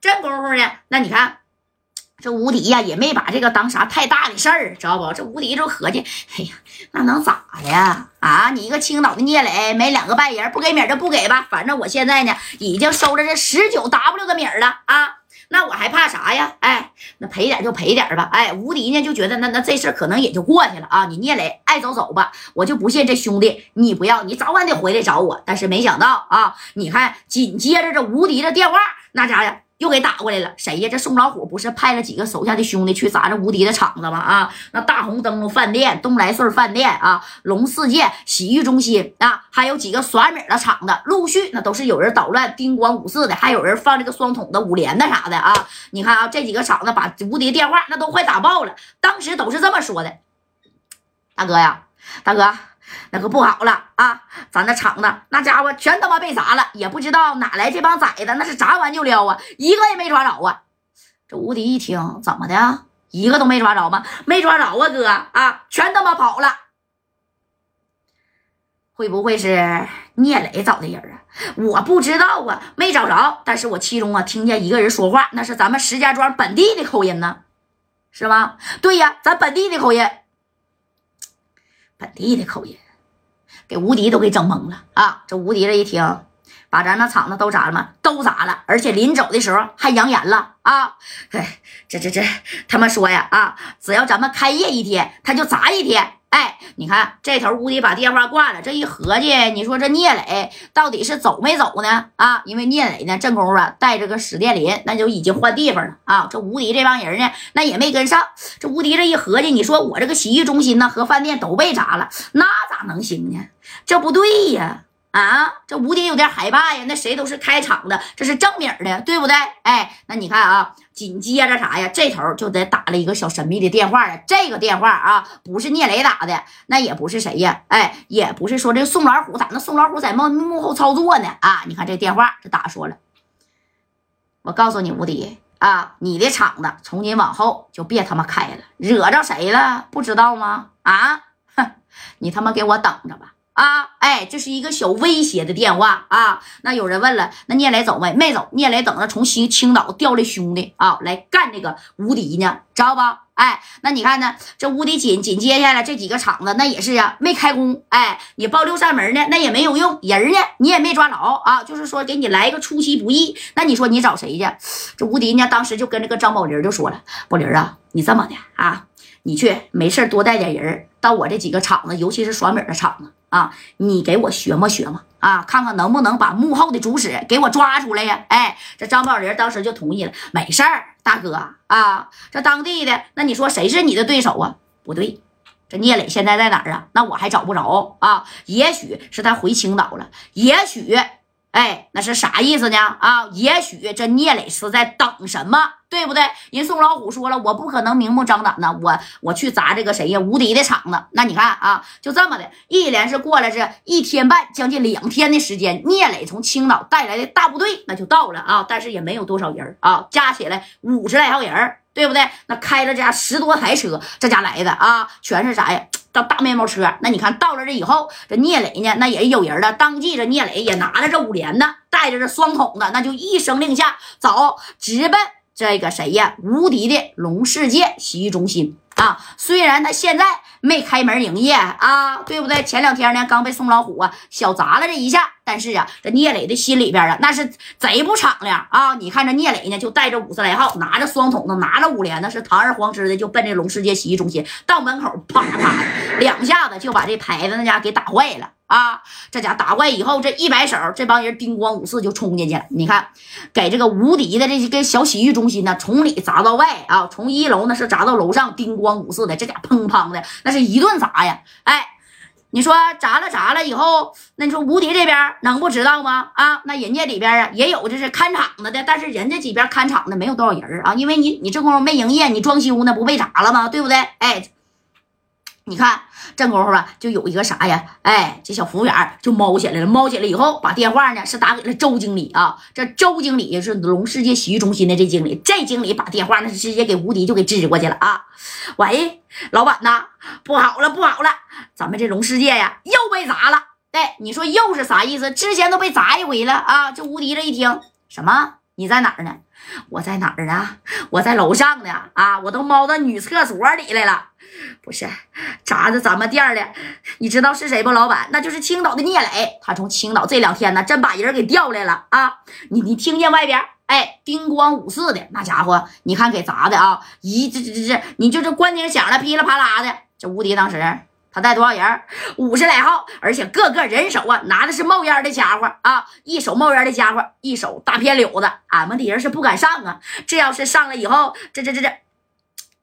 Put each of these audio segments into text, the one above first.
这功夫呢，那你看。这吴迪呀，也没把这个当啥太大的事儿，知道不？这吴迪就合计，哎呀，那能咋的呀？啊，你一个青岛的聂磊，没两个半人，不给米就不给吧。反正我现在呢，已经收了这十九 W 的米了啊，那我还怕啥呀？哎，那赔点就赔点吧。哎，吴迪呢就觉得那那这事可能也就过去了啊。你聂磊爱走走吧，我就不信这兄弟你不要，你早晚得回来找我。但是没想到啊，你看紧接着这吴迪的电话，那家呀。又给打过来了，谁呀？这宋老虎不是派了几个手下的兄弟去砸这无敌的场子吗？啊，那大红灯笼饭店、东来顺饭店啊、龙世界洗浴中心啊，还有几个耍米的场子，陆续那都是有人捣乱叮咣五四的，还有人放这个双筒的五连的啥的啊。你看啊，这几个厂子把无敌电话那都快打爆了。当时都是这么说的，大哥呀，大哥。那可不好了啊！咱那厂子那家伙全他妈被砸了，也不知道哪来这帮崽子，那是砸完就撩啊，一个也没抓着啊！这吴迪一听，怎么的？一个都没抓着吗？没抓着啊，哥啊，全他妈跑了！会不会是聂磊找的人啊？我不知道啊，没找着。但是我其中啊听见一个人说话，那是咱们石家庄本地的口音呢，是吗？对呀，咱本地的口音。本地的口音，给吴迪都给整懵了啊！这吴迪这一听，把咱那厂子都砸了吗？都砸了，而且临走的时候还扬言了啊！哎，这这这，他们说呀啊，只要咱们开业一天，他就砸一天。哎，你看这头吴迪把电话挂了，这一合计，你说这聂磊到底是走没走呢？啊，因为聂磊呢，正功夫带着个史殿林，那就已经换地方了啊。这吴迪这帮人呢，那也没跟上。这吴迪这一合计，你说我这个洗浴中心呢和饭店都被砸了，那咋能行呢？这不对呀。啊，这吴迪有点害怕呀。那谁都是开场的，这是正名的，对不对？哎，那你看啊，紧接着啥呀？这头就得打了一个小神秘的电话呀。这个电话啊，不是聂磊打的，那也不是谁呀？哎，也不是说这宋老虎，咋那宋老虎在幕幕后操作呢？啊，你看这电话，这打说了，我告诉你，吴迪啊，你的厂子从今往后就别他妈开了，惹着谁了不知道吗？啊，哼，你他妈给我等着吧。啊，哎，这是一个小威胁的电话啊。那有人问了，那聂磊走没？没走。聂磊等着从青青岛调来兄弟啊，来干这个无敌呢，知道吧？哎，那你看呢？这无敌紧紧接下来这几个厂子，那也是啊，没开工。哎，你报六扇门呢，那也没有用。人呢，你也没抓着啊。就是说给你来一个出其不意。那你说你找谁去？这无敌呢，当时就跟这个张宝林就说了：“宝林啊，你这么的啊，你去没事多带点人到我这几个厂子，尤其是耍米的厂子。”啊，你给我学摸学摸啊，看看能不能把幕后的主使给我抓出来呀？哎，这张宝林当时就同意了，没事儿，大哥啊，这当地的那你说谁是你的对手啊？不对，这聂磊现在在哪儿啊？那我还找不着啊，也许是他回青岛了，也许。哎，那是啥意思呢？啊，也许这聂磊是在等什么，对不对？人宋老虎说了，我不可能明目张胆的，我我去砸这个谁呀？无敌的场子。那你看啊，就这么的，一连是过了这一天半，将近两天的时间，聂磊从青岛带来的大部队那就到了啊，但是也没有多少人啊，加起来五十来号人，对不对？那开了家十多台车，这家来的啊，全是啥呀？这大面包车，那你看到了这以后，这聂磊呢，那也有人了。当即这聂磊也拿着这五连的，带着这双筒的，那就一声令下，走，直奔这个谁呀？无敌的龙世界洗浴中心啊！虽然他现在。没开门营业啊，对不对？前两天呢，刚被宋老虎啊小砸了这一下，但是啊，这聂磊的心里边啊，那是贼不敞亮啊！你看这聂磊呢，就带着五十来号，拿着双筒子，拿着五连，呢是堂而皇之的就奔这龙世界洗浴中心，到门口啪啪两下子就把这牌子那家给打坏了啊！这家打怪以后，这一摆手，这帮人叮咣五四就冲进去了。你看，给这个无敌的这些个小洗浴中心呢，从里砸到外啊，从一楼那是砸到楼上，叮咣五四的，这家砰砰的那。是一顿砸呀！哎，你说砸了砸了以后，那你说无敌这边能不知道吗？啊，那人家里边啊也有这是看场子的，但是人家几边看场的没有多少人啊，因为你你这功夫没营业，你装修呢不被砸了吗？对不对？哎。你看这功夫吧，就有一个啥呀？哎，这小服务员就猫起来了。猫起来以后，把电话呢是打给了周经理啊。这周经理是龙世界洗浴中心的这经理。这经理把电话那是直接给吴迪就给支过去了啊。喂，老板呐，不好了，不好了，咱们这龙世界呀又被砸了。哎，你说又是啥意思？之前都被砸一回了啊。这吴迪这一听，什么？你在哪儿呢？我在哪儿啊？我在楼上呢。啊，我都猫到女厕所里来了。不是，砸着咱们店的，你知道是谁不？老板，那就是青岛的聂磊。他从青岛这两天呢，真把人给调来了啊！你你听见外边，哎，叮咣五四的那家伙，你看给砸的啊！一这这这这，你就这关键响了，噼里啪啦的。这无敌当时他带多少人？五十来号，而且个个人手啊，拿的是冒烟的家伙啊！一手冒烟的家伙，一手大片柳子，俺们的人是不敢上啊！这要是上了以后，这这这这。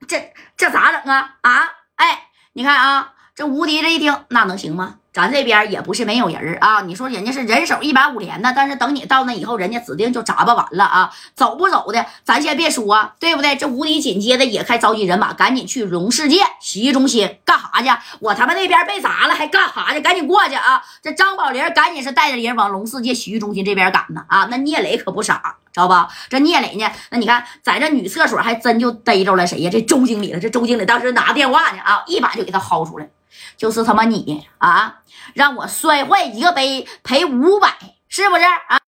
这这咋整啊啊！哎，你看啊，这无敌这一听，那能行吗？咱这边也不是没有人啊！你说人家是人手一百五连的，但是等你到那以后，人家指定就砸吧完了啊！走不走的，咱先别说，对不对？这无敌紧接着也开召集人马，赶紧去荣世界洗浴中心干哈去？我他妈那边被砸了，还干哈去？赶紧过去啊！这张宝林赶紧是带着人往龙世界洗浴中心这边赶呢啊！那聂磊可不傻，知道吧？这聂磊呢？那你看，在这女厕所还真就逮着了谁呀？这周经理了。这周经理当时拿电话呢啊，一把就给他薅出来。就是他妈你啊，让我摔坏一个杯赔五百，是不是啊？